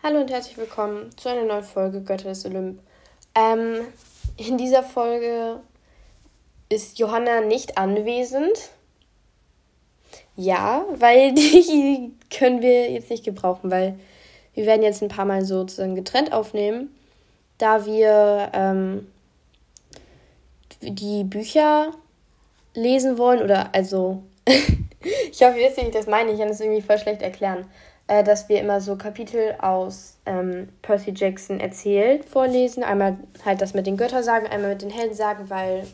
Hallo und herzlich willkommen zu einer neuen Folge Götter des Olymp. Ähm, in dieser Folge ist Johanna nicht anwesend. Ja, weil die können wir jetzt nicht gebrauchen, weil wir werden jetzt ein paar Mal sozusagen getrennt aufnehmen, da wir ähm, die Bücher lesen wollen oder also ich hoffe, ihr wisst, wie ich das meine. Ich kann das irgendwie voll schlecht erklären. Äh, dass wir immer so Kapitel aus ähm, Percy Jackson erzählt vorlesen. Einmal halt das mit den Göttersagen, einmal mit den Heldensagen, weil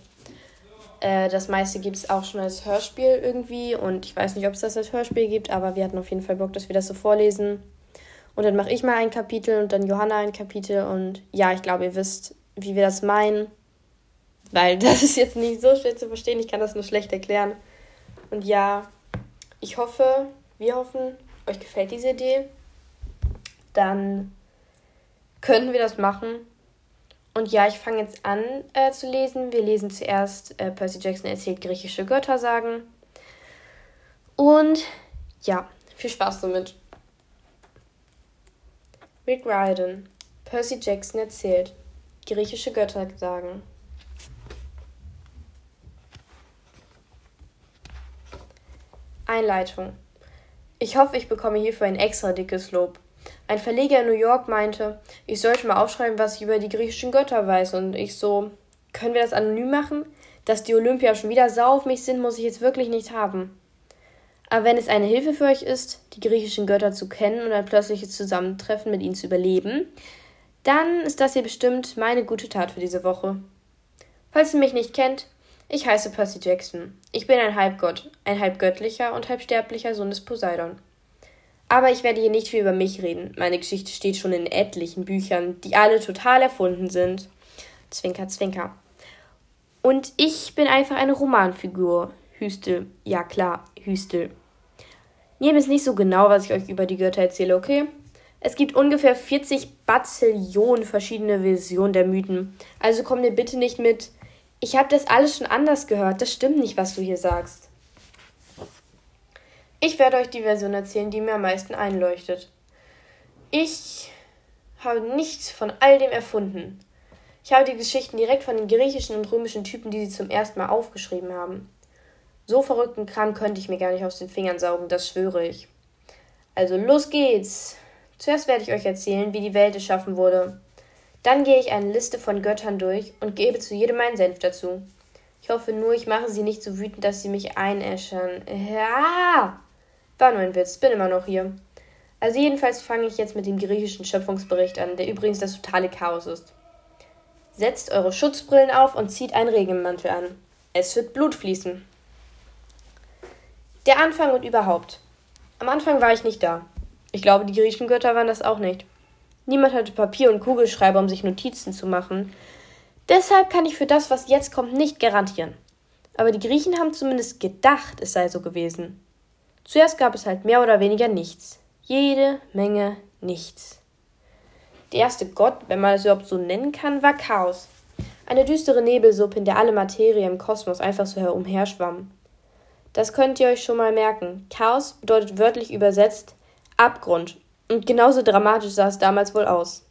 äh, das meiste gibt es auch schon als Hörspiel irgendwie. Und ich weiß nicht, ob es das als Hörspiel gibt, aber wir hatten auf jeden Fall Bock, dass wir das so vorlesen. Und dann mache ich mal ein Kapitel und dann Johanna ein Kapitel. Und ja, ich glaube, ihr wisst, wie wir das meinen. Weil das ist jetzt nicht so schwer zu verstehen. Ich kann das nur schlecht erklären. Und ja, ich hoffe, wir hoffen, euch gefällt diese Idee. Dann können wir das machen. Und ja, ich fange jetzt an äh, zu lesen. Wir lesen zuerst äh, Percy Jackson erzählt griechische Göttersagen. Und ja, viel Spaß damit. Rick Riordan. Percy Jackson erzählt griechische Göttersagen. Einleitung. Ich hoffe, ich bekomme hierfür ein extra dickes Lob. Ein Verleger in New York meinte, ich sollte mal aufschreiben, was ich über die griechischen Götter weiß. Und ich so, können wir das anonym machen? Dass die Olympia schon wieder sau auf mich sind, muss ich jetzt wirklich nicht haben. Aber wenn es eine Hilfe für euch ist, die griechischen Götter zu kennen und ein plötzliches Zusammentreffen mit ihnen zu überleben, dann ist das hier bestimmt meine gute Tat für diese Woche. Falls ihr mich nicht kennt, ich heiße Percy Jackson. Ich bin ein Halbgott, ein halbgöttlicher und halbsterblicher Sohn des Poseidon. Aber ich werde hier nicht viel über mich reden. Meine Geschichte steht schon in etlichen Büchern, die alle total erfunden sind. Zwinker, zwinker. Und ich bin einfach eine Romanfigur. Hüstel. Ja klar, Hüstel. Nehmt es nicht so genau, was ich euch über die Götter erzähle, okay? Es gibt ungefähr 40 Bazillionen verschiedene Versionen der Mythen. Also komm dir bitte nicht mit, ich habe das alles schon anders gehört. Das stimmt nicht, was du hier sagst. Ich werde euch die Version erzählen, die mir am meisten einleuchtet. Ich habe nichts von all dem erfunden. Ich habe die Geschichten direkt von den griechischen und römischen Typen, die sie zum ersten Mal aufgeschrieben haben. So verrückten Kram könnte ich mir gar nicht aus den Fingern saugen, das schwöre ich. Also los geht's. Zuerst werde ich euch erzählen, wie die Welt erschaffen wurde. Dann gehe ich eine Liste von Göttern durch und gebe zu jedem meinen Senf dazu. Ich hoffe nur, ich mache sie nicht so wütend, dass sie mich einäschern. Ja! War nur ein Witz, bin immer noch hier. Also jedenfalls fange ich jetzt mit dem griechischen Schöpfungsbericht an, der übrigens das totale Chaos ist. Setzt eure Schutzbrillen auf und zieht einen Regenmantel an. Es wird Blut fließen. Der Anfang und überhaupt. Am Anfang war ich nicht da. Ich glaube, die griechischen Götter waren das auch nicht. Niemand hatte Papier und Kugelschreiber, um sich Notizen zu machen. Deshalb kann ich für das, was jetzt kommt, nicht garantieren. Aber die Griechen haben zumindest gedacht, es sei so gewesen. Zuerst gab es halt mehr oder weniger nichts. Jede Menge nichts. Der erste Gott, wenn man es überhaupt so nennen kann, war Chaos. Eine düstere Nebelsuppe, in der alle Materie im Kosmos einfach so herumherschwamm. Das könnt ihr euch schon mal merken. Chaos bedeutet wörtlich übersetzt Abgrund und genauso dramatisch sah es damals wohl aus.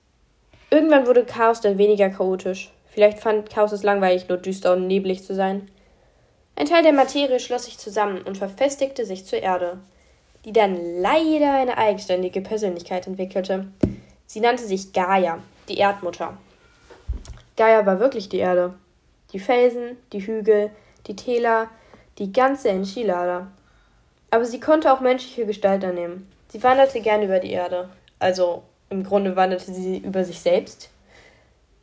Irgendwann wurde Chaos dann weniger chaotisch. Vielleicht fand Chaos es langweilig, nur düster und neblig zu sein. Ein Teil der Materie schloss sich zusammen und verfestigte sich zur Erde, die dann leider eine eigenständige Persönlichkeit entwickelte. Sie nannte sich Gaia, die Erdmutter. Gaia war wirklich die Erde. Die Felsen, die Hügel, die Täler, die ganze Enchilada. Aber sie konnte auch menschliche Gestalt annehmen. Sie wanderte gern über die Erde. Also im Grunde wanderte sie über sich selbst.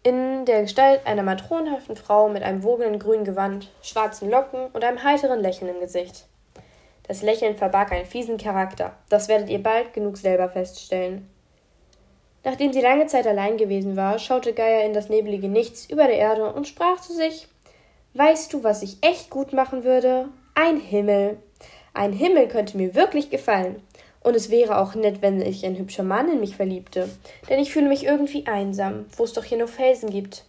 In der Gestalt einer matronenhaften Frau mit einem wogenden grünen Gewand, schwarzen Locken und einem heiteren Lächeln im Gesicht. Das Lächeln verbarg einen fiesen Charakter. Das werdet ihr bald genug selber feststellen. Nachdem sie lange Zeit allein gewesen war, schaute Gaia in das nebelige Nichts über der Erde und sprach zu sich Weißt du, was ich echt gut machen würde? Ein Himmel. Ein Himmel könnte mir wirklich gefallen. Und es wäre auch nett, wenn sich ein hübscher Mann in mich verliebte, denn ich fühle mich irgendwie einsam, wo es doch hier nur Felsen gibt.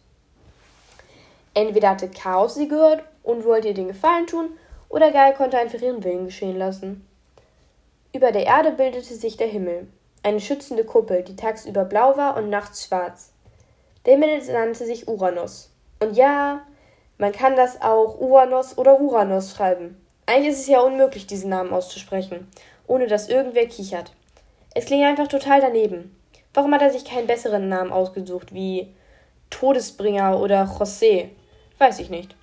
Entweder hatte Chaos sie gehört und wollte ihr den Gefallen tun, oder Gaia konnte einfach ihren Willen geschehen lassen. Über der Erde bildete sich der Himmel. eine schützende Kuppel, die tagsüber blau war und nachts schwarz. Der Himmel nannte sich Uranus. Und ja, man kann das auch Uranus oder Uranus schreiben. Eigentlich ist es ja unmöglich, diesen Namen auszusprechen, ohne dass irgendwer kichert. Es klingt einfach total daneben. Warum hat er sich keinen besseren Namen ausgesucht, wie Todesbringer oder José? Weiß ich nicht.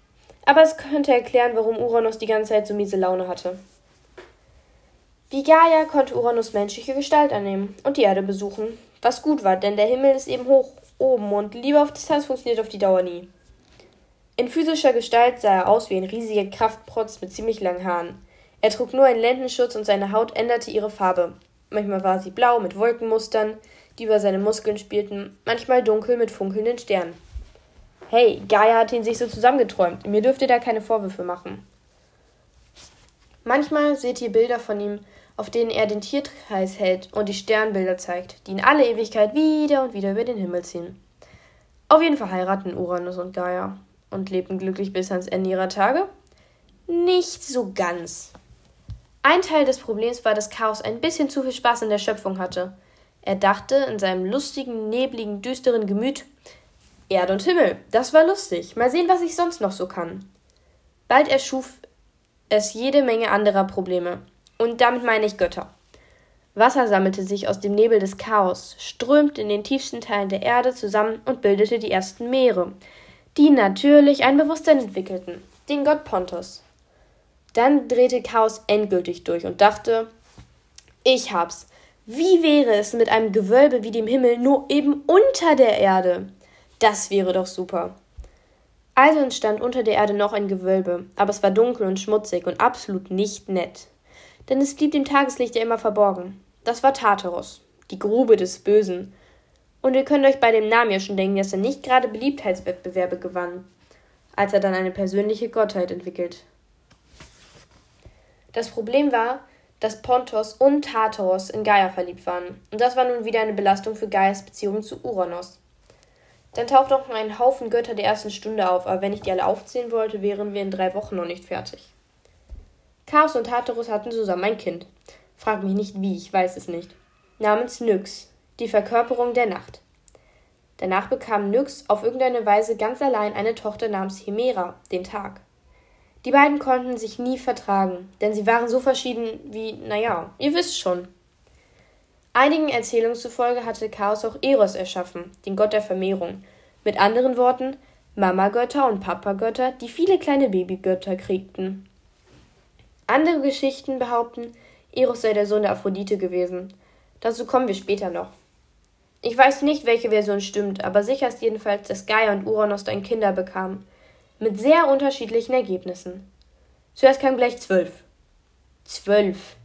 Aber es könnte erklären, warum Uranus die ganze Zeit so miese Laune hatte. Wie Gaia konnte Uranus menschliche Gestalt annehmen und die Erde besuchen, was gut war, denn der Himmel ist eben hoch oben und Liebe auf Distanz funktioniert auf die Dauer nie. In physischer Gestalt sah er aus wie ein riesiger Kraftprotz mit ziemlich langen Haaren. Er trug nur einen Lendenschutz und seine Haut änderte ihre Farbe. Manchmal war sie blau mit Wolkenmustern, die über seine Muskeln spielten, manchmal dunkel mit funkelnden Sternen. Hey, Gaia hat ihn sich so zusammengeträumt. Mir dürft ihr da keine Vorwürfe machen. Manchmal seht ihr Bilder von ihm, auf denen er den Tierkreis hält und die Sternbilder zeigt, die in alle Ewigkeit wieder und wieder über den Himmel ziehen. Auf jeden Fall heiraten Uranus und Gaia und lebten glücklich bis ans Ende ihrer Tage? Nicht so ganz. Ein Teil des Problems war, dass Chaos ein bisschen zu viel Spaß in der Schöpfung hatte. Er dachte in seinem lustigen, nebligen, düsteren Gemüt, Erde und Himmel, das war lustig. Mal sehen, was ich sonst noch so kann. Bald erschuf es jede Menge anderer Probleme. Und damit meine ich Götter. Wasser sammelte sich aus dem Nebel des Chaos, strömte in den tiefsten Teilen der Erde zusammen und bildete die ersten Meere, die natürlich ein Bewusstsein entwickelten, den Gott Pontos. Dann drehte Chaos endgültig durch und dachte, ich hab's. Wie wäre es mit einem Gewölbe wie dem Himmel, nur eben unter der Erde? Das wäre doch super. Also entstand unter der Erde noch ein Gewölbe, aber es war dunkel und schmutzig und absolut nicht nett. Denn es blieb dem Tageslicht ja immer verborgen. Das war Tartarus, die Grube des Bösen. Und ihr könnt euch bei dem Namen ja schon denken, dass er nicht gerade Beliebtheitswettbewerbe gewann, als er dann eine persönliche Gottheit entwickelt. Das Problem war, dass Pontos und Tartaros in Gaia verliebt waren, und das war nun wieder eine Belastung für Gaias Beziehung zu Uranus. Dann taucht noch ein Haufen Götter der ersten Stunde auf, aber wenn ich die alle aufzählen wollte, wären wir in drei Wochen noch nicht fertig. Chaos und Tartarus hatten zusammen ein Kind. Frag mich nicht wie, ich weiß es nicht. Namens Nyx, die Verkörperung der Nacht. Danach bekam Nyx auf irgendeine Weise ganz allein eine Tochter namens Hemera, den Tag. Die beiden konnten sich nie vertragen, denn sie waren so verschieden wie, naja, ihr wisst schon. Einigen Erzählungen zufolge hatte Chaos auch Eros erschaffen, den Gott der Vermehrung. Mit anderen Worten, Mama-Götter und Papa-Götter, die viele kleine Babygötter kriegten. Andere Geschichten behaupten, Eros sei der Sohn der Aphrodite gewesen. Dazu kommen wir später noch. Ich weiß nicht, welche Version stimmt, aber sicher ist jedenfalls, dass Gaia und Uranus dann Kinder bekamen. Mit sehr unterschiedlichen Ergebnissen. Zuerst kam gleich zwölf. Zwölf.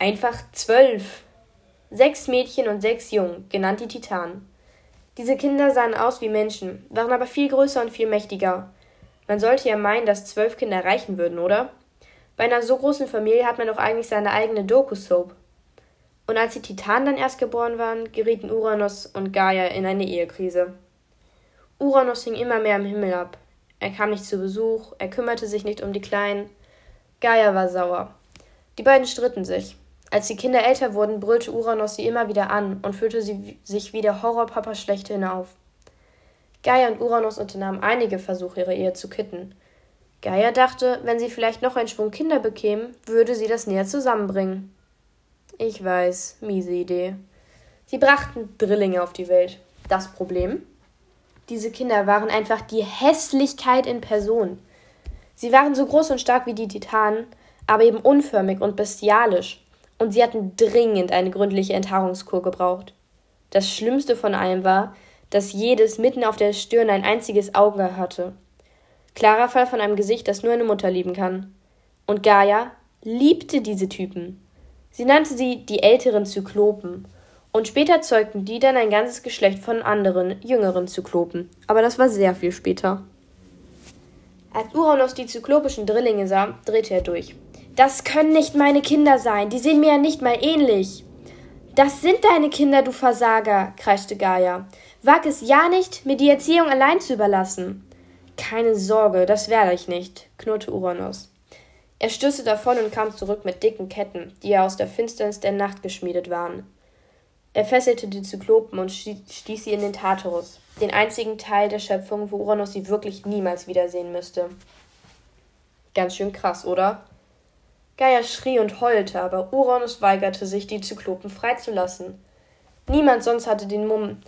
Einfach zwölf. Sechs Mädchen und sechs Jungen, genannt die Titanen. Diese Kinder sahen aus wie Menschen, waren aber viel größer und viel mächtiger. Man sollte ja meinen, dass zwölf Kinder reichen würden, oder? Bei einer so großen Familie hat man doch eigentlich seine eigene Doku-Soap. Und als die Titanen dann erst geboren waren, gerieten Uranus und Gaia in eine Ehekrise. Uranus hing immer mehr im Himmel ab. Er kam nicht zu Besuch, er kümmerte sich nicht um die Kleinen. Gaia war sauer. Die beiden stritten sich. Als die Kinder älter wurden, brüllte Uranus sie immer wieder an und führte sie sich wie der Horrorpapa schlechthin auf. Gaia und Uranus unternahmen einige Versuche, ihre Ehe zu kitten. Gaia dachte, wenn sie vielleicht noch einen Schwung Kinder bekämen, würde sie das näher zusammenbringen. Ich weiß, miese Idee. Sie brachten Drillinge auf die Welt. Das Problem? Diese Kinder waren einfach die Hässlichkeit in Person. Sie waren so groß und stark wie die Titanen, aber eben unförmig und bestialisch und sie hatten dringend eine gründliche Enthaarungskur gebraucht. Das Schlimmste von allem war, dass jedes mitten auf der Stirn ein einziges Auge hatte. Klarer Fall von einem Gesicht, das nur eine Mutter lieben kann. Und Gaia liebte diese Typen. Sie nannte sie die älteren Zyklopen. Und später zeugten die dann ein ganzes Geschlecht von anderen, jüngeren Zyklopen. Aber das war sehr viel später. Als Uranus die zyklopischen Drillinge sah, drehte er durch. Das können nicht meine Kinder sein, die sehen mir ja nicht mal ähnlich. Das sind deine Kinder, du Versager, kreischte Gaia. Wag es ja nicht, mir die Erziehung allein zu überlassen. Keine Sorge, das werde ich nicht, knurrte Uranus. Er stürzte davon und kam zurück mit dicken Ketten, die aus der Finsternis der Nacht geschmiedet waren. Er fesselte die Zyklopen und stieß sie in den Tartarus, den einzigen Teil der Schöpfung, wo Uranus sie wirklich niemals wiedersehen müsste. Ganz schön krass, oder? Gaia schrie und heulte, aber Uranus weigerte sich, die Zyklopen freizulassen. Niemand sonst hatte den Mumm,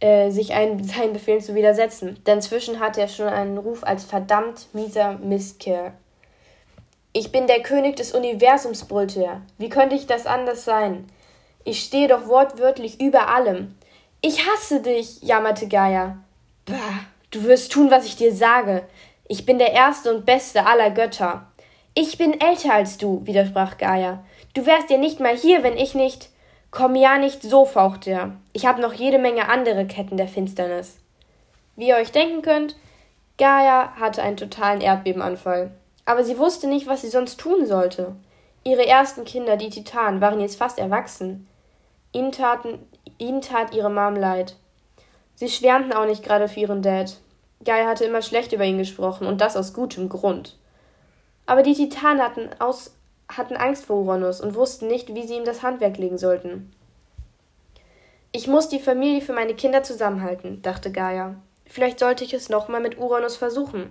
äh, sich ein, seinen Befehlen zu widersetzen, denn inzwischen hatte er schon einen Ruf als verdammt mieser Mistkerl. Ich bin der König des Universums, brüllte er. Wie könnte ich das anders sein? Ich stehe doch wortwörtlich über allem. Ich hasse dich, jammerte Gaia. Bah, du wirst tun, was ich dir sage. Ich bin der erste und beste aller Götter. Ich bin älter als du, widersprach Gaia. Du wärst ja nicht mal hier, wenn ich nicht. Komm ja nicht so, fauchte er. Ich habe noch jede Menge andere Ketten der Finsternis. Wie ihr euch denken könnt, Gaia hatte einen totalen Erdbebenanfall. Aber sie wusste nicht, was sie sonst tun sollte. Ihre ersten Kinder, die Titanen, waren jetzt fast erwachsen. Ihnen, taten, ihnen tat ihre Mom leid. Sie schwärmten auch nicht gerade für ihren Dad. Gaia hatte immer schlecht über ihn gesprochen und das aus gutem Grund. Aber die Titanen hatten, aus, hatten Angst vor Uranus und wussten nicht, wie sie ihm das Handwerk legen sollten. Ich muss die Familie für meine Kinder zusammenhalten, dachte Gaia. Vielleicht sollte ich es nochmal mit Uranus versuchen.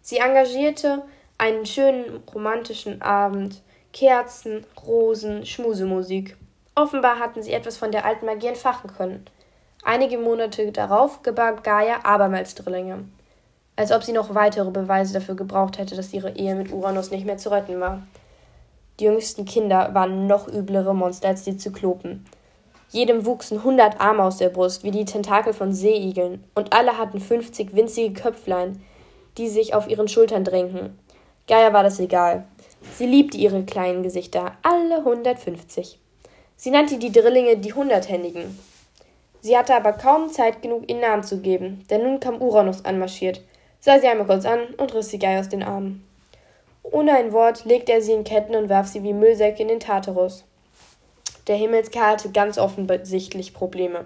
Sie engagierte einen schönen romantischen Abend, Kerzen, Rosen, Schmusemusik. Offenbar hatten sie etwas von der alten Magie entfachen können. Einige Monate darauf gebar Gaia abermals Drillinge. Als ob sie noch weitere Beweise dafür gebraucht hätte, dass ihre Ehe mit Uranus nicht mehr zu retten war. Die jüngsten Kinder waren noch üblere Monster als die Zyklopen. Jedem wuchsen hundert Arme aus der Brust, wie die Tentakel von Seeigeln, und alle hatten fünfzig winzige Köpflein, die sich auf ihren Schultern drängten. Gaia war das egal. Sie liebte ihre kleinen Gesichter, alle hundertfünfzig. Sie nannte die Drillinge die Hunderthändigen. Sie hatte aber kaum Zeit genug, ihnen Namen zu geben, denn nun kam Uranus anmarschiert, sah sie einmal kurz an und riss die Gaia aus den Armen. Ohne ein Wort legte er sie in Ketten und warf sie wie Müllsäcke in den Tartarus. Der Himmelskerl hatte ganz offensichtlich Probleme.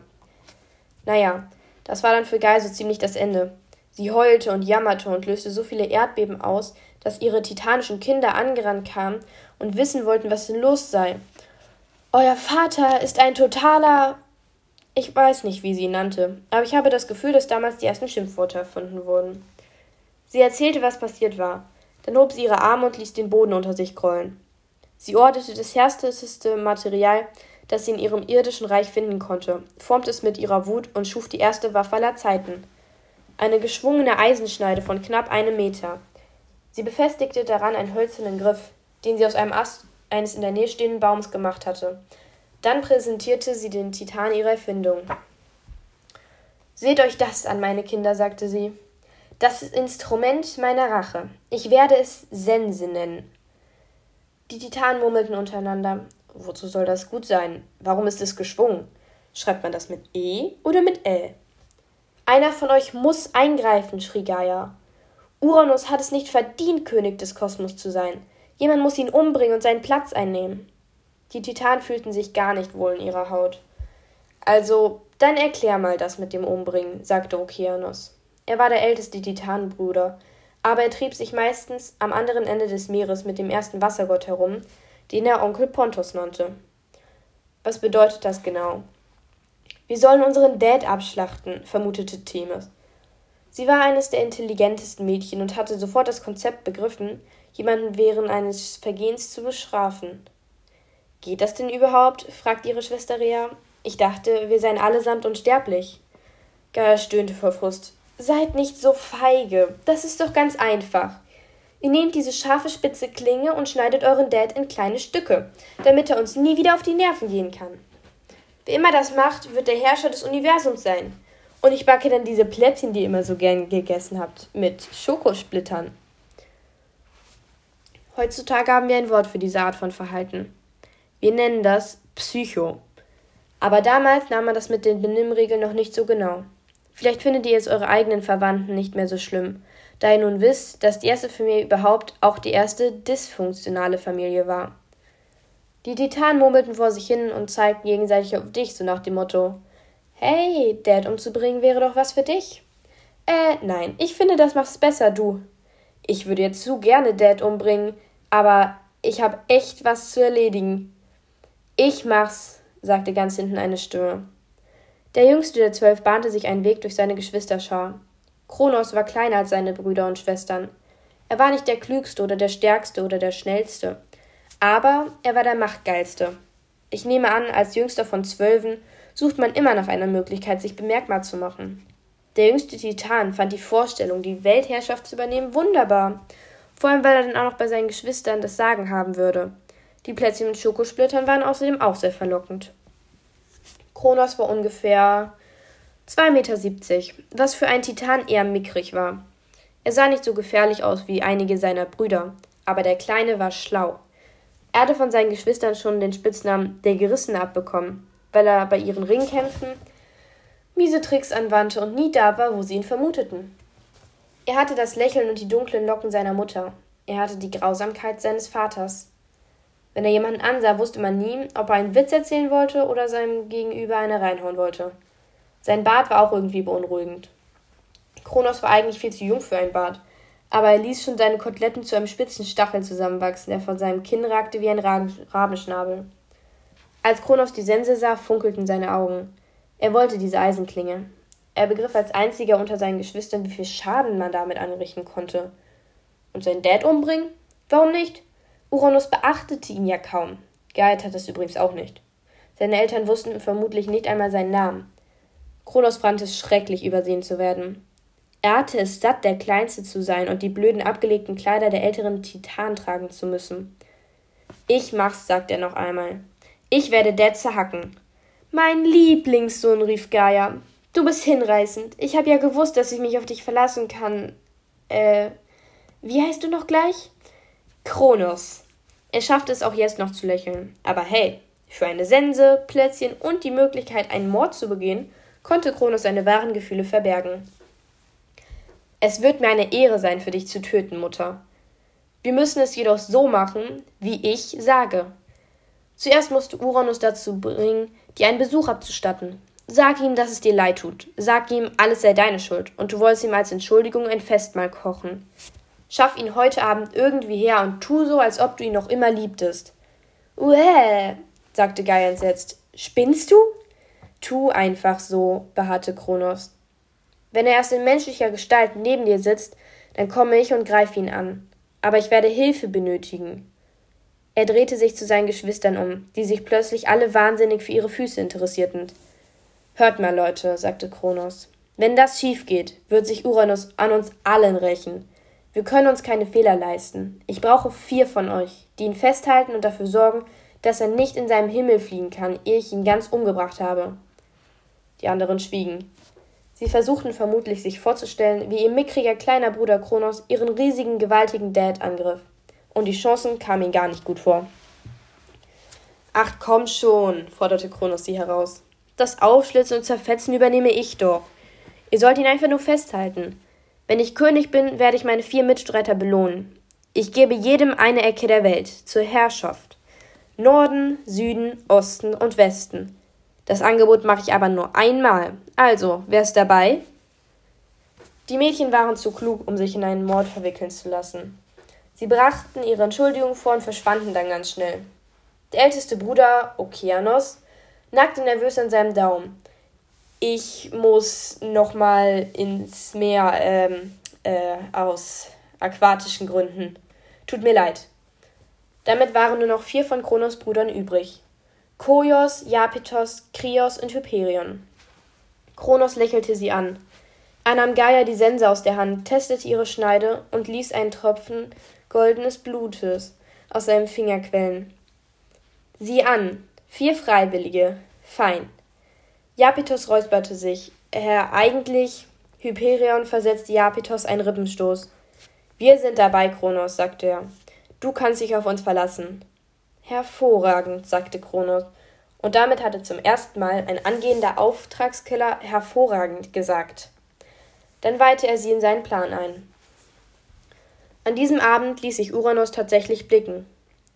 Naja, das war dann für Gaia so ziemlich das Ende. Sie heulte und jammerte und löste so viele Erdbeben aus, dass ihre titanischen Kinder angerannt kamen und wissen wollten, was denn los sei. Euer Vater ist ein totaler. Ich weiß nicht, wie sie ihn nannte, aber ich habe das Gefühl, dass damals die ersten Schimpfworte erfunden wurden. Sie erzählte, was passiert war. Dann hob sie ihre Arme und ließ den Boden unter sich grollen. Sie ordnete das härteste Material, das sie in ihrem irdischen Reich finden konnte, formte es mit ihrer Wut und schuf die erste Waffe aller Zeiten, eine geschwungene Eisenschneide von knapp einem Meter. Sie befestigte daran einen hölzernen Griff, den sie aus einem Ast eines in der Nähe stehenden Baums gemacht hatte. Dann präsentierte sie den Titan ihrer Erfindung. Seht euch das an, meine Kinder, sagte sie. Das Instrument meiner Rache. Ich werde es Sense nennen. Die Titanen murmelten untereinander. Wozu soll das gut sein? Warum ist es geschwungen? Schreibt man das mit E oder mit L? Einer von euch muss eingreifen, schrie Gaia. Uranus hat es nicht verdient, König des Kosmos zu sein. Jemand muss ihn umbringen und seinen Platz einnehmen. Die Titanen fühlten sich gar nicht wohl in ihrer Haut. Also, dann erklär mal das mit dem Umbringen, sagte Okeanos. Er war der älteste Titanenbruder, aber er trieb sich meistens am anderen Ende des Meeres mit dem ersten Wassergott herum, den er Onkel Pontos nannte. Was bedeutet das genau? Wir sollen unseren Dad abschlachten, vermutete Themis. Sie war eines der intelligentesten Mädchen und hatte sofort das Konzept begriffen, jemanden während eines Vergehens zu bestrafen. Geht das denn überhaupt? fragte ihre Schwester Rea. Ich dachte, wir seien allesamt unsterblich. Gaia stöhnte vor Frust. Seid nicht so feige. Das ist doch ganz einfach. Ihr nehmt diese scharfe spitze Klinge und schneidet euren Dad in kleine Stücke, damit er uns nie wieder auf die Nerven gehen kann. Wer immer das macht, wird der Herrscher des Universums sein. Und ich backe dann diese Plätzchen, die ihr immer so gern gegessen habt, mit Schokosplittern. Heutzutage haben wir ein Wort für diese Art von Verhalten. Wir nennen das Psycho. Aber damals nahm man das mit den Benimmregeln noch nicht so genau. Vielleicht findet ihr jetzt eure eigenen Verwandten nicht mehr so schlimm, da ihr nun wisst, dass die erste Familie überhaupt auch die erste dysfunktionale Familie war. Die Titanen murmelten vor sich hin und zeigten gegenseitig auf dich, so nach dem Motto: Hey, Dad umzubringen wäre doch was für dich. Äh, nein, ich finde, das machst besser, du. Ich würde jetzt zu gerne Dad umbringen, aber ich habe echt was zu erledigen. Ich mach's, sagte ganz hinten eine Stimme. Der jüngste der zwölf bahnte sich einen Weg durch seine Geschwisterschar. Kronos war kleiner als seine Brüder und Schwestern. Er war nicht der klügste oder der stärkste oder der schnellste, aber er war der machtgeilste. Ich nehme an, als jüngster von Zwölfen sucht man immer nach einer Möglichkeit, sich bemerkbar zu machen. Der jüngste Titan fand die Vorstellung, die Weltherrschaft zu übernehmen, wunderbar. Vor allem, weil er dann auch noch bei seinen Geschwistern das Sagen haben würde. Die Plätzchen mit Schokosplittern waren außerdem auch sehr verlockend. Kronos war ungefähr 2,70 Meter, was für einen Titan eher mickrig war. Er sah nicht so gefährlich aus wie einige seiner Brüder, aber der Kleine war schlau. Er hatte von seinen Geschwistern schon den Spitznamen der Gerissene abbekommen, weil er bei ihren Ringkämpfen miese Tricks anwandte und nie da war, wo sie ihn vermuteten. Er hatte das Lächeln und die dunklen Locken seiner Mutter. Er hatte die Grausamkeit seines Vaters. Wenn er jemanden ansah, wusste man nie, ob er einen Witz erzählen wollte oder seinem Gegenüber eine reinhauen wollte. Sein Bart war auch irgendwie beunruhigend. Kronos war eigentlich viel zu jung für ein Bart, aber er ließ schon seine Koteletten zu einem spitzen Stachel zusammenwachsen, der von seinem Kinn ragte wie ein Rabenschnabel. Als Kronos die Sense sah, funkelten seine Augen. Er wollte diese Eisenklinge. Er begriff als einziger unter seinen Geschwistern, wie viel Schaden man damit anrichten konnte. Und seinen Dad umbringen? Warum nicht? Uranus beachtete ihn ja kaum. Gaia tat es übrigens auch nicht. Seine Eltern wussten vermutlich nicht einmal seinen Namen. Kronos fand es schrecklich, übersehen zu werden. Er hatte es satt, der Kleinste zu sein und die blöden abgelegten Kleider der älteren Titan tragen zu müssen. Ich mach's, sagte er noch einmal. Ich werde Dad zerhacken. Mein Lieblingssohn, rief Gaia. Du bist hinreißend. Ich habe ja gewusst, dass ich mich auf dich verlassen kann. Äh, wie heißt du noch gleich? Kronos. Er schaffte es auch jetzt noch zu lächeln. Aber hey, für eine Sense, Plätzchen und die Möglichkeit, einen Mord zu begehen, konnte Kronos seine wahren Gefühle verbergen. Es wird mir eine Ehre sein, für dich zu töten, Mutter. Wir müssen es jedoch so machen, wie ich sage. Zuerst musst du Uranus dazu bringen, dir einen Besuch abzustatten. Sag ihm, dass es dir leid tut. Sag ihm, alles sei deine Schuld und du wolltest ihm als Entschuldigung ein Festmahl kochen. Schaff ihn heute Abend irgendwie her und tu so, als ob du ihn noch immer liebtest. Uäh, sagte Gaia entsetzt. Spinnst du? Tu einfach so, beharrte Kronos. Wenn er erst in menschlicher Gestalt neben dir sitzt, dann komme ich und greife ihn an. Aber ich werde Hilfe benötigen. Er drehte sich zu seinen Geschwistern um, die sich plötzlich alle wahnsinnig für ihre Füße interessierten. Hört mal, Leute, sagte Kronos. Wenn das schief geht, wird sich Uranus an uns allen rächen. Wir können uns keine Fehler leisten. Ich brauche vier von euch, die ihn festhalten und dafür sorgen, dass er nicht in seinem Himmel fliegen kann, ehe ich ihn ganz umgebracht habe. Die anderen schwiegen. Sie versuchten vermutlich sich vorzustellen, wie ihr mickriger kleiner Bruder Kronos ihren riesigen, gewaltigen Dad angriff. Und die Chancen kamen ihm gar nicht gut vor. Ach komm schon, forderte Kronos sie heraus. Das Aufschlitzen und Zerfetzen übernehme ich doch. Ihr sollt ihn einfach nur festhalten. Wenn ich König bin, werde ich meine vier Mitstreiter belohnen. Ich gebe jedem eine Ecke der Welt zur Herrschaft. Norden, Süden, Osten und Westen. Das Angebot mache ich aber nur einmal. Also, wer ist dabei? Die Mädchen waren zu klug, um sich in einen Mord verwickeln zu lassen. Sie brachten ihre Entschuldigung vor und verschwanden dann ganz schnell. Der älteste Bruder, Okeanos, nackte nervös an seinem Daumen ich muss nochmal ins Meer ähm, äh, aus aquatischen Gründen. Tut mir leid. Damit waren nur noch vier von Kronos Brüdern übrig. Koios, Japetos, Krios und Hyperion. Kronos lächelte sie an. Er nahm Gaia die Sense aus der Hand, testete ihre Schneide und ließ einen Tropfen goldenes Blutes aus seinem Finger quellen. Sieh an, vier Freiwillige. Fein. Japetos räusperte sich. Herr, eigentlich. Hyperion versetzte Japetos einen Rippenstoß. Wir sind dabei, Kronos, sagte er. Du kannst dich auf uns verlassen. Hervorragend, sagte Kronos. Und damit hatte zum ersten Mal ein angehender Auftragskiller hervorragend gesagt. Dann weihte er sie in seinen Plan ein. An diesem Abend ließ sich Uranus tatsächlich blicken.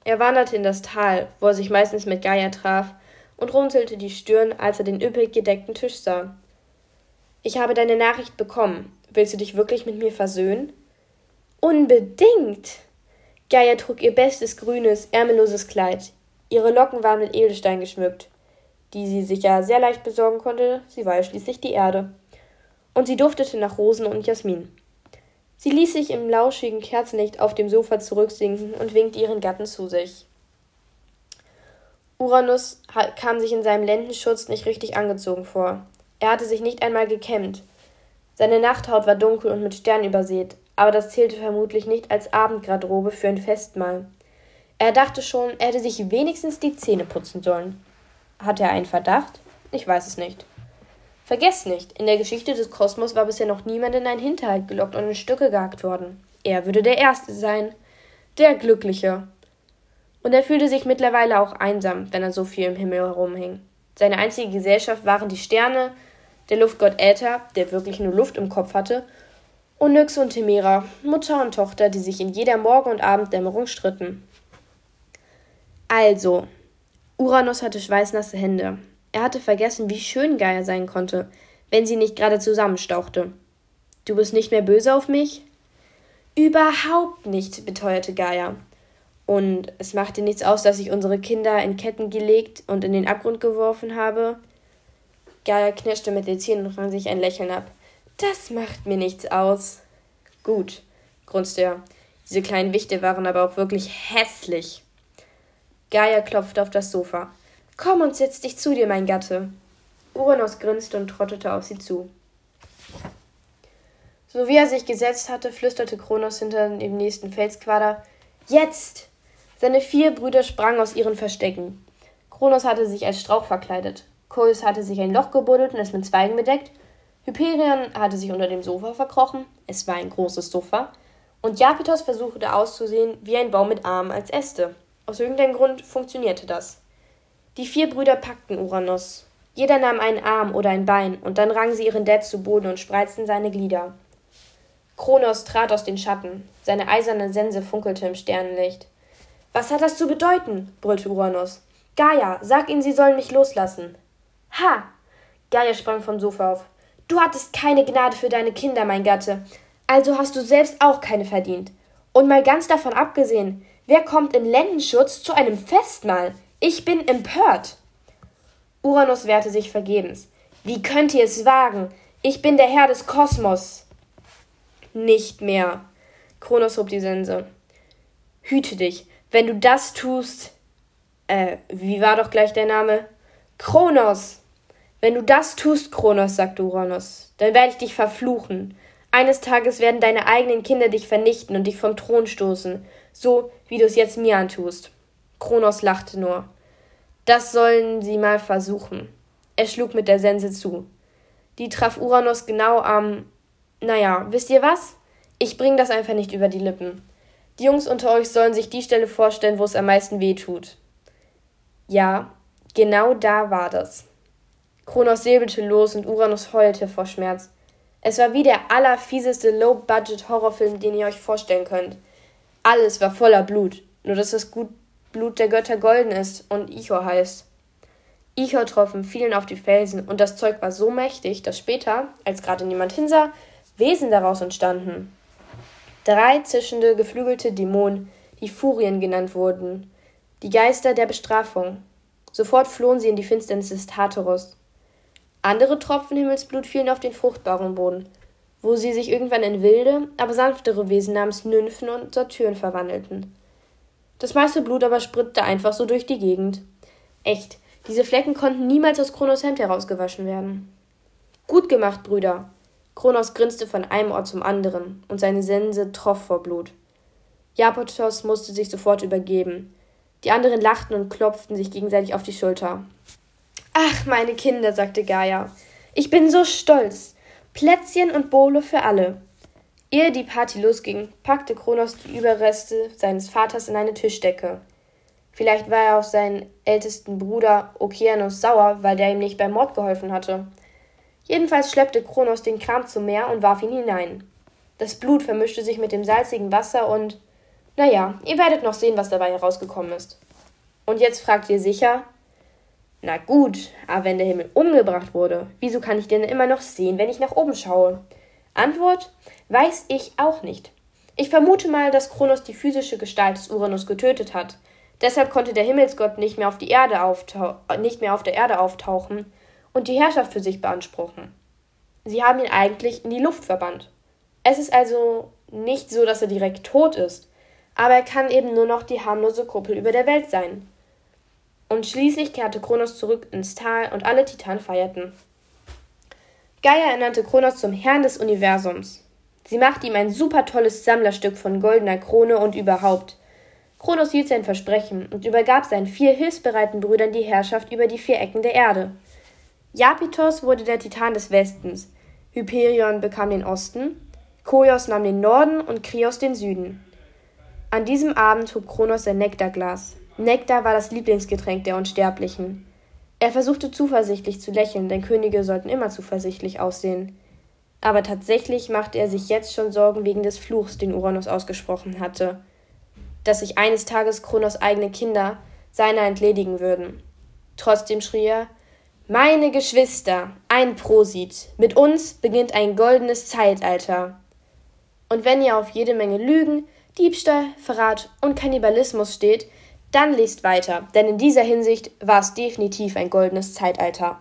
Er wanderte in das Tal, wo er sich meistens mit Gaia traf, und runzelte die Stirn, als er den üppig gedeckten Tisch sah. Ich habe deine Nachricht bekommen. Willst du dich wirklich mit mir versöhnen? Unbedingt. Gaia trug ihr bestes grünes, ärmelloses Kleid. Ihre Locken waren mit Edelstein geschmückt, die sie sich ja sehr leicht besorgen konnte, sie war ja schließlich die Erde. Und sie duftete nach Rosen und Jasmin. Sie ließ sich im lauschigen Kerzenlicht auf dem Sofa zurücksinken und winkte ihren Gatten zu sich. Uranus kam sich in seinem Lendenschutz nicht richtig angezogen vor. Er hatte sich nicht einmal gekämmt. Seine Nachthaut war dunkel und mit Sternen übersät, aber das zählte vermutlich nicht als Abendgarderobe für ein Festmahl. Er dachte schon, er hätte sich wenigstens die Zähne putzen sollen. Hatte er einen Verdacht? Ich weiß es nicht. Vergesst nicht, in der Geschichte des Kosmos war bisher noch niemand in einen Hinterhalt gelockt und in Stücke gehackt worden. Er würde der Erste sein. Der Glückliche. Und er fühlte sich mittlerweile auch einsam, wenn er so viel im Himmel herumhing. Seine einzige Gesellschaft waren die Sterne, der Luftgott Äther, der wirklich nur Luft im Kopf hatte, und Nyx und Temera, Mutter und Tochter, die sich in jeder Morgen- und Abenddämmerung stritten. Also, Uranus hatte schweißnasse Hände. Er hatte vergessen, wie schön Gaia sein konnte, wenn sie nicht gerade zusammenstauchte. Du bist nicht mehr böse auf mich? Überhaupt nicht, beteuerte Gaia. Und es macht dir nichts aus, dass ich unsere Kinder in Ketten gelegt und in den Abgrund geworfen habe? Gaia knirschte mit den Zähnen und rang sich ein Lächeln ab. Das macht mir nichts aus. Gut, grunzte er. Diese kleinen Wichte waren aber auch wirklich hässlich. Gaia klopfte auf das Sofa. Komm und setz dich zu dir, mein Gatte. Uranus grinste und trottete auf sie zu. So wie er sich gesetzt hatte, flüsterte Kronos hinter dem nächsten Felsquader Jetzt! Seine vier Brüder sprangen aus ihren Verstecken. Kronos hatte sich als Strauch verkleidet. Koius hatte sich ein Loch gebuddelt und es mit Zweigen bedeckt. Hyperion hatte sich unter dem Sofa verkrochen. Es war ein großes Sofa. Und Japetos versuchte auszusehen wie ein Baum mit Armen als Äste. Aus irgendeinem Grund funktionierte das. Die vier Brüder packten Uranus. Jeder nahm einen Arm oder ein Bein und dann rangen sie ihren Dad zu Boden und spreizten seine Glieder. Kronos trat aus den Schatten. Seine eiserne Sense funkelte im Sternenlicht. Was hat das zu bedeuten? brüllte Uranus. Gaia, sag ihnen, sie sollen mich loslassen. Ha! Gaia sprang vom Sofa auf. Du hattest keine Gnade für deine Kinder, mein Gatte. Also hast du selbst auch keine verdient. Und mal ganz davon abgesehen, wer kommt in Lendenschutz zu einem Festmahl? Ich bin empört. Uranus wehrte sich vergebens. Wie könnt ihr es wagen? Ich bin der Herr des Kosmos. Nicht mehr. Kronos hob die Sense. Hüte dich. Wenn du das tust. Äh, wie war doch gleich der Name? Kronos! Wenn du das tust, Kronos, sagte Uranus, dann werde ich dich verfluchen. Eines Tages werden deine eigenen Kinder dich vernichten und dich vom Thron stoßen, so wie du es jetzt mir antust. Kronos lachte nur. Das sollen sie mal versuchen. Er schlug mit der Sense zu. Die traf Uranus genau am. Naja, wisst ihr was? Ich bring das einfach nicht über die Lippen. Die Jungs unter euch sollen sich die Stelle vorstellen, wo es am meisten weh tut. Ja, genau da war das. Kronos säbelte los und Uranus heulte vor Schmerz. Es war wie der allerfieseste Low-Budget-Horrorfilm, den ihr euch vorstellen könnt. Alles war voller Blut, nur dass das Blut der Götter golden ist und Ichor heißt. Ichor-Tropfen fielen auf die Felsen und das Zeug war so mächtig, dass später, als gerade niemand hinsah, Wesen daraus entstanden. Drei zischende, geflügelte Dämonen, die Furien genannt wurden, die Geister der Bestrafung. Sofort flohen sie in die Finsternis des Tartarus. Andere Tropfen Himmelsblut fielen auf den fruchtbaren Boden, wo sie sich irgendwann in wilde, aber sanftere Wesen namens Nymphen und Satyren verwandelten. Das meiste Blut aber spritzte einfach so durch die Gegend. Echt, diese Flecken konnten niemals aus Kronos Hemd herausgewaschen werden. Gut gemacht, Brüder, Kronos grinste von einem Ort zum anderen, und seine Sense troff vor Blut. Japotos musste sich sofort übergeben. Die anderen lachten und klopften sich gegenseitig auf die Schulter. Ach, meine Kinder, sagte Gaia. Ich bin so stolz. Plätzchen und Bowle für alle. Ehe die Party losging, packte Kronos die Überreste seines Vaters in eine Tischdecke. Vielleicht war er auf seinen ältesten Bruder Okeanos sauer, weil der ihm nicht beim Mord geholfen hatte. Jedenfalls schleppte Kronos den Kram zum Meer und warf ihn hinein. Das Blut vermischte sich mit dem salzigen Wasser und naja, ihr werdet noch sehen, was dabei herausgekommen ist. Und jetzt fragt ihr sicher, na gut, aber wenn der Himmel umgebracht wurde, wieso kann ich denn immer noch sehen, wenn ich nach oben schaue? Antwort, weiß ich auch nicht. Ich vermute mal, dass Kronos die physische Gestalt des Uranus getötet hat. Deshalb konnte der Himmelsgott nicht mehr auf, die Erde nicht mehr auf der Erde auftauchen und die Herrschaft für sich beanspruchen. Sie haben ihn eigentlich in die Luft verbannt. Es ist also nicht so, dass er direkt tot ist, aber er kann eben nur noch die harmlose Kuppel über der Welt sein. Und schließlich kehrte Kronos zurück ins Tal und alle Titanen feierten. Gaia ernannte Kronos zum Herrn des Universums. Sie machte ihm ein super tolles Sammlerstück von goldener Krone und überhaupt. Kronos hielt sein Versprechen und übergab seinen vier hilfsbereiten Brüdern die Herrschaft über die vier Ecken der Erde. Japitos wurde der Titan des Westens, Hyperion bekam den Osten, Koios nahm den Norden und Krios den Süden. An diesem Abend hob Kronos sein Nektarglas. Nektar war das Lieblingsgetränk der Unsterblichen. Er versuchte zuversichtlich zu lächeln, denn Könige sollten immer zuversichtlich aussehen. Aber tatsächlich machte er sich jetzt schon Sorgen wegen des Fluchs, den Uranus ausgesprochen hatte, dass sich eines Tages Kronos eigene Kinder seiner entledigen würden. Trotzdem schrie er Meine Geschwister, ein Prosit, mit uns beginnt ein goldenes Zeitalter. Und wenn ihr auf jede Menge Lügen, Diebstahl, Verrat und Kannibalismus steht, dann lest weiter, denn in dieser Hinsicht war es definitiv ein goldenes Zeitalter.